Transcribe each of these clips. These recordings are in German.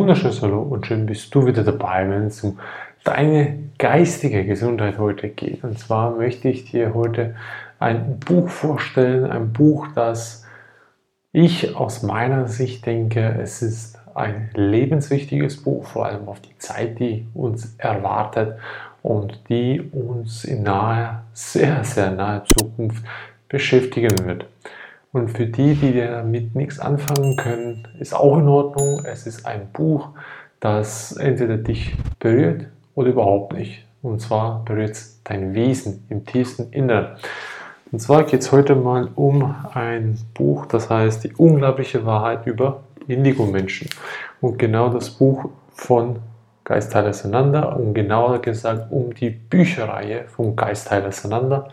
wunderschönes Hallo und schön bist du wieder dabei, wenn es um deine geistige Gesundheit heute geht. Und zwar möchte ich dir heute ein Buch vorstellen, ein Buch, das ich aus meiner Sicht denke, es ist ein lebenswichtiges Buch, vor allem auf die Zeit, die uns erwartet und die uns in naher, sehr, sehr naher Zukunft beschäftigen wird. Und für die, die damit nichts anfangen können, ist auch in Ordnung. Es ist ein Buch, das entweder dich berührt oder überhaupt nicht. Und zwar berührt es dein Wesen im tiefsten Inneren. Und zwar geht es heute mal um ein Buch, das heißt Die unglaubliche Wahrheit über Indigo-Menschen. Und genau das Buch von Geistheil auseinander und genauer gesagt um die Bücherreihe von Geistheil auseinander.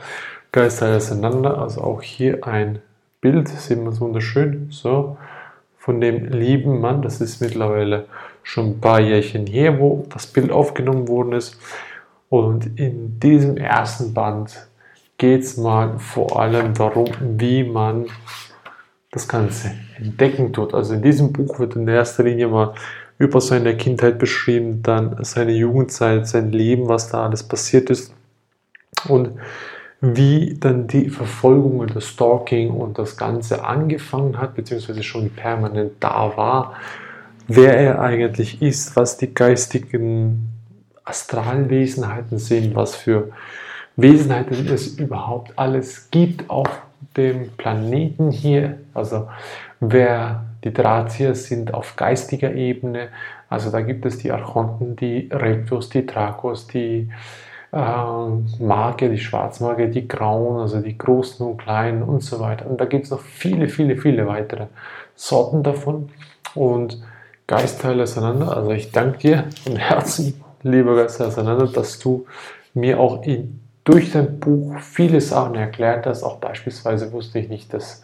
Geistheil auseinander, also auch hier ein Bild, sehen wir es wunderschön, so, von dem lieben Mann, das ist mittlerweile schon ein paar Jährchen her, wo das Bild aufgenommen worden ist. Und in diesem ersten Band geht es mal vor allem darum, wie man das Ganze entdecken tut. Also in diesem Buch wird in erster Linie mal über seine Kindheit beschrieben, dann seine Jugendzeit, sein Leben, was da alles passiert ist. Und wie dann die Verfolgung und das Stalking und das Ganze angefangen hat, beziehungsweise schon permanent da war, wer er eigentlich ist, was die geistigen Astralwesenheiten sind, was für Wesenheiten es überhaupt alles gibt auf dem Planeten hier. Also wer die Drahtzieher sind auf geistiger Ebene, also da gibt es die Archonten, die Reptos, die Dracos, die äh, Marke, die Schwarzmarke, die Grauen, also die Großen und Kleinen und so weiter. Und da gibt es noch viele, viele, viele weitere Sorten davon. Und Geistteile auseinander. Also ich danke dir von Herzen, lieber Geistteile auseinander, dass du mir auch in, durch dein Buch viele Sachen erklärt hast. Auch beispielsweise wusste ich nicht, dass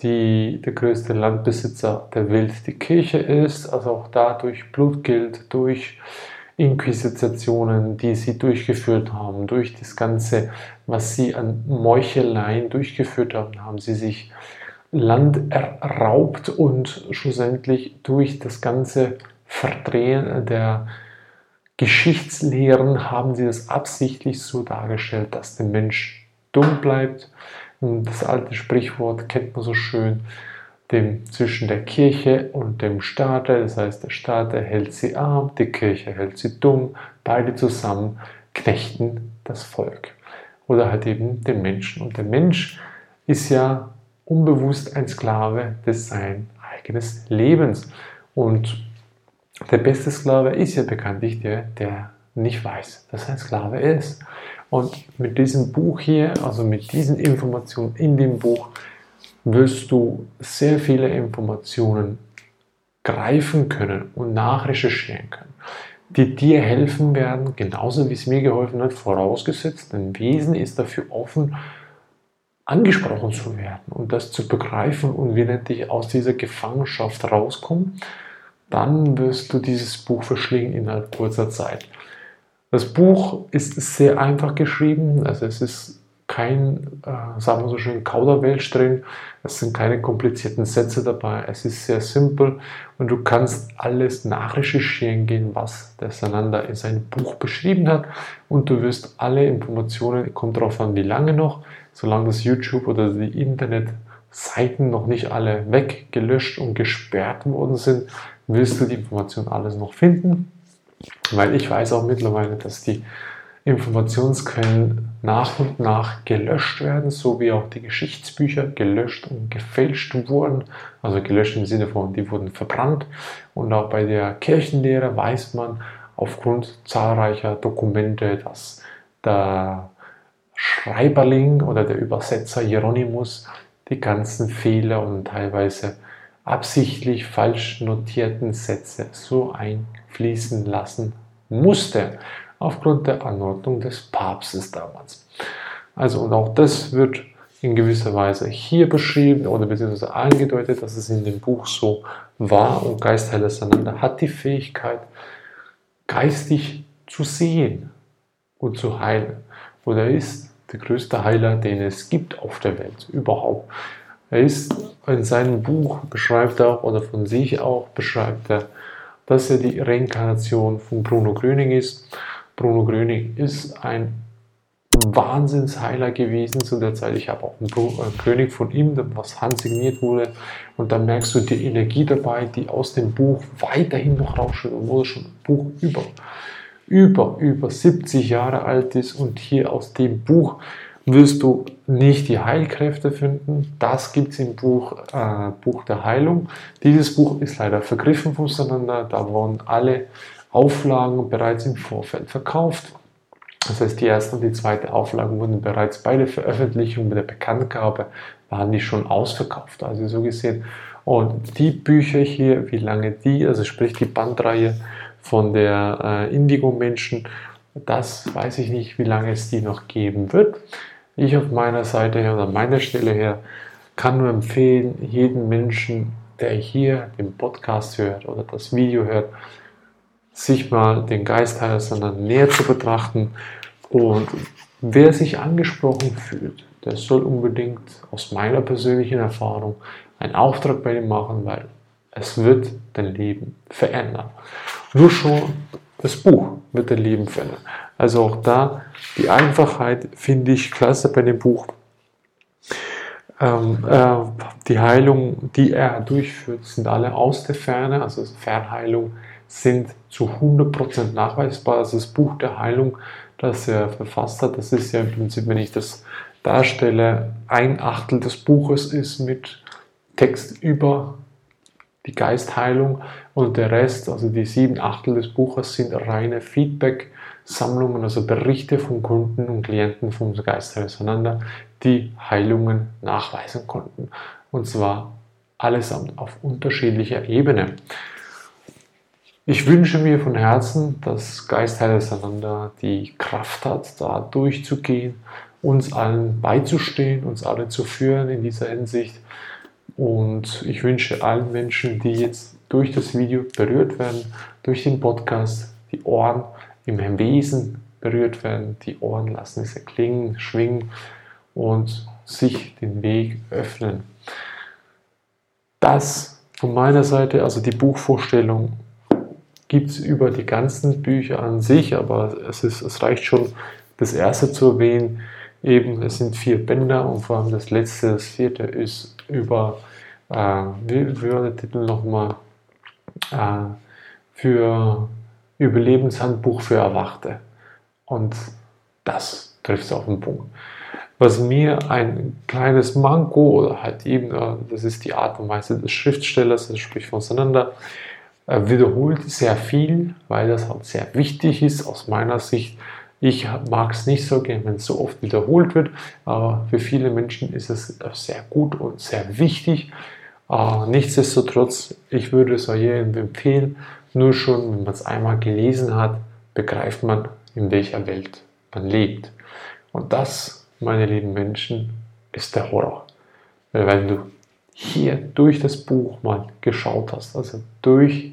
die, der größte Landbesitzer der Welt die Kirche ist. Also auch da durch Blutgeld, durch Inquisitionen, die sie durchgeführt haben, durch das Ganze, was sie an Meucheleien durchgeführt haben, haben sie sich Land erraubt und schlussendlich durch das ganze Verdrehen der Geschichtslehren haben sie das absichtlich so dargestellt, dass der Mensch dumm bleibt. Das alte Sprichwort kennt man so schön, dem zwischen der Kirche und dem Staate. Das heißt, der Staat hält sie arm, die Kirche hält sie dumm. Beide zusammen knechten das Volk. Oder halt eben den Menschen. Und der Mensch ist ja unbewusst ein Sklave des sein eigenes Lebens. Und der beste Sklave ist ja bekanntlich der, der nicht weiß, dass er ein Sklave ist. Und mit diesem Buch hier, also mit diesen Informationen in dem Buch, wirst du sehr viele Informationen greifen können und nachrecherchieren können, die dir helfen werden, genauso wie es mir geholfen hat, vorausgesetzt, dein Wesen ist dafür offen, angesprochen zu werden und das zu begreifen und wie dich aus dieser Gefangenschaft rauskommen, dann wirst du dieses Buch verschlingen innerhalb kurzer Zeit. Das Buch ist sehr einfach geschrieben, also es ist kein, äh, sagen wir so schön, Kauderwelsch drin. Es sind keine komplizierten Sätze dabei. Es ist sehr simpel und du kannst alles nachrecherchieren gehen, was der Sananda in seinem Buch beschrieben hat. Und du wirst alle Informationen, kommt darauf an, wie lange noch, solange das YouTube oder die Internetseiten noch nicht alle weggelöscht und gesperrt worden sind, wirst du die Informationen alles noch finden. Weil ich weiß auch mittlerweile, dass die Informationsquellen nach und nach gelöscht werden, so wie auch die Geschichtsbücher gelöscht und gefälscht wurden. Also gelöscht im Sinne von, die wurden verbrannt. Und auch bei der Kirchenlehre weiß man aufgrund zahlreicher Dokumente, dass der Schreiberling oder der Übersetzer Hieronymus die ganzen Fehler und teilweise absichtlich falsch notierten Sätze so einfließen lassen musste aufgrund der Anordnung des Papstes damals. Also und auch das wird in gewisser Weise hier beschrieben oder beziehungsweise angedeutet, dass es in dem Buch so war und Geistheil auseinander hat die Fähigkeit, geistig zu sehen und zu heilen. Und er ist der größte Heiler, den es gibt auf der Welt überhaupt. Er ist in seinem Buch beschreibt er auch oder von sich auch beschreibt er dass er die Reinkarnation von Bruno Gröning ist. Bruno Gröning ist ein Wahnsinnsheiler gewesen zu der Zeit. Ich habe auch einen äh, König von ihm, was handsigniert wurde. Und da merkst du die Energie dabei, die aus dem Buch weiterhin noch rausschüttet, obwohl schon ein Buch über, über, über 70 Jahre alt ist. Und hier aus dem Buch wirst du nicht die Heilkräfte finden. Das gibt es im Buch, äh, Buch der Heilung. Dieses Buch ist leider vergriffen voneinander. Da wurden alle Auflagen bereits im Vorfeld verkauft. Das heißt, die erste und die zweite Auflage wurden bereits bei der Veröffentlichung, bei der Bekanntgabe, waren die schon ausverkauft. Also so gesehen. Und die Bücher hier, wie lange die, also sprich die Bandreihe von der äh, Indigo-Menschen, das weiß ich nicht, wie lange es die noch geben wird. Ich auf meiner Seite her oder meiner Stelle her kann nur empfehlen, jeden Menschen, der hier den Podcast hört oder das Video hört, sich mal den Geistheiler sondern näher zu betrachten. Und wer sich angesprochen fühlt, der soll unbedingt aus meiner persönlichen Erfahrung einen Auftrag bei ihm machen, weil es wird dein Leben verändern. Nur schon das Buch wird dein Leben verändern. Also auch da die Einfachheit finde ich klasse bei dem Buch. Ähm, äh, die Heilung, die er durchführt, sind alle aus der Ferne, also Fernheilung sind zu 100% nachweisbar. Also das Buch der Heilung, das er verfasst hat, das ist ja im Prinzip, wenn ich das darstelle, ein Achtel des Buches ist mit Text über die Geistheilung und der Rest, also die sieben Achtel des Buches, sind reine Feedback-Sammlungen, also Berichte von Kunden und Klienten vom Geistheil auseinander, die Heilungen nachweisen konnten. Und zwar allesamt auf unterschiedlicher Ebene. Ich wünsche mir von Herzen, dass Geistheil auseinander die Kraft hat, da durchzugehen, uns allen beizustehen, uns alle zu führen in dieser Hinsicht. Und ich wünsche allen Menschen, die jetzt durch das Video berührt werden, durch den Podcast, die Ohren im Wesen berührt werden, die Ohren lassen es erklingen, schwingen und sich den Weg öffnen. Das von meiner Seite, also die Buchvorstellung gibt es über die ganzen Bücher an sich, aber es, ist, es reicht schon, das erste zu erwähnen. Eben, es sind vier Bänder und vor allem das letzte, das vierte, ist über, äh, wie, wie war der Titel nochmal? Äh, für Überlebenshandbuch für Erwachte. Und das trifft es auf den Punkt. Was mir ein kleines Manko oder halt eben, äh, das ist die Art und Weise des Schriftstellers, das spricht voneinander, wiederholt sehr viel, weil das halt sehr wichtig ist aus meiner Sicht. Ich mag es nicht so gern, wenn es so oft wiederholt wird, aber für viele Menschen ist es sehr gut und sehr wichtig. Äh, nichtsdestotrotz, ich würde es jedem empfehlen, nur schon, wenn man es einmal gelesen hat, begreift man, in welcher Welt man lebt. Und das, meine lieben Menschen, ist der Horror. Weil wenn du hier durch das Buch mal geschaut hast, also durch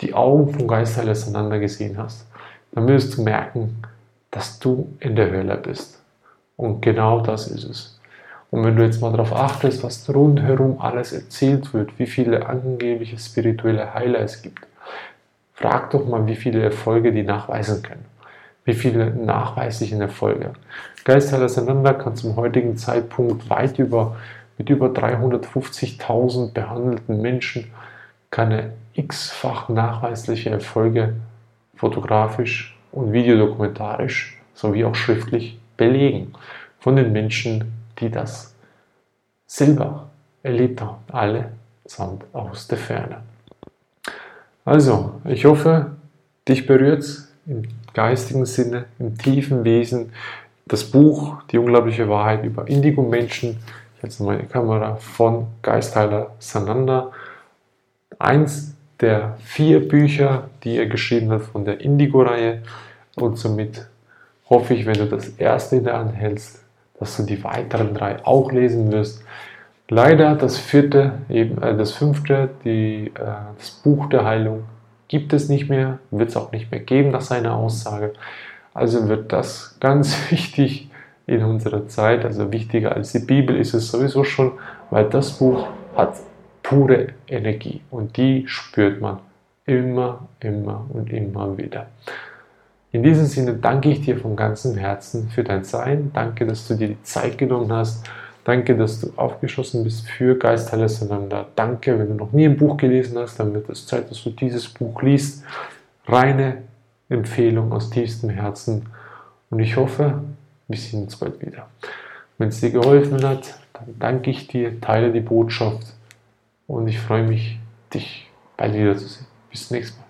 die Augen von Geistheil auseinander gesehen hast, dann wirst du merken, dass du in der Hölle bist. Und genau das ist es. Und wenn du jetzt mal darauf achtest, was rundherum alles erzählt wird, wie viele angebliche spirituelle Heiler es gibt, frag doch mal, wie viele Erfolge die nachweisen können. Wie viele nachweislichen Erfolge. Geistheil auseinander kann zum heutigen Zeitpunkt weit über, mit über 350.000 behandelten Menschen keine x-fach nachweisliche Erfolge fotografisch und videodokumentarisch sowie auch schriftlich belegen von den Menschen, die das selber erlebt haben. Alle sind aus der Ferne. Also, ich hoffe, dich berührt es im geistigen Sinne, im tiefen Wesen. Das Buch Die unglaubliche Wahrheit über Indigo-Menschen. Jetzt meine Kamera von Geistheiler Sananda. Eins der vier Bücher, die er geschrieben hat von der Indigo-Reihe. Und somit hoffe ich, wenn du das erste in der Hand hältst, dass du die weiteren drei auch lesen wirst. Leider das vierte, eben äh, das fünfte, die, äh, das Buch der Heilung gibt es nicht mehr, wird es auch nicht mehr geben nach seiner Aussage. Also wird das ganz wichtig in unserer Zeit, also wichtiger als die Bibel ist es sowieso schon, weil das Buch hat pure Energie und die spürt man Immer, immer und immer wieder. In diesem Sinne danke ich dir von ganzem Herzen für dein Sein. Danke, dass du dir die Zeit genommen hast. Danke, dass du aufgeschlossen bist für Geistheile auseinander. Danke, wenn du noch nie ein Buch gelesen hast, dann wird es Zeit, dass du dieses Buch liest. Reine Empfehlung aus tiefstem Herzen. Und ich hoffe, wir sehen uns bald wieder. Wenn es dir geholfen hat, dann danke ich dir, teile die Botschaft und ich freue mich, dich bald wiederzusehen. Bis zum nächsten Mal.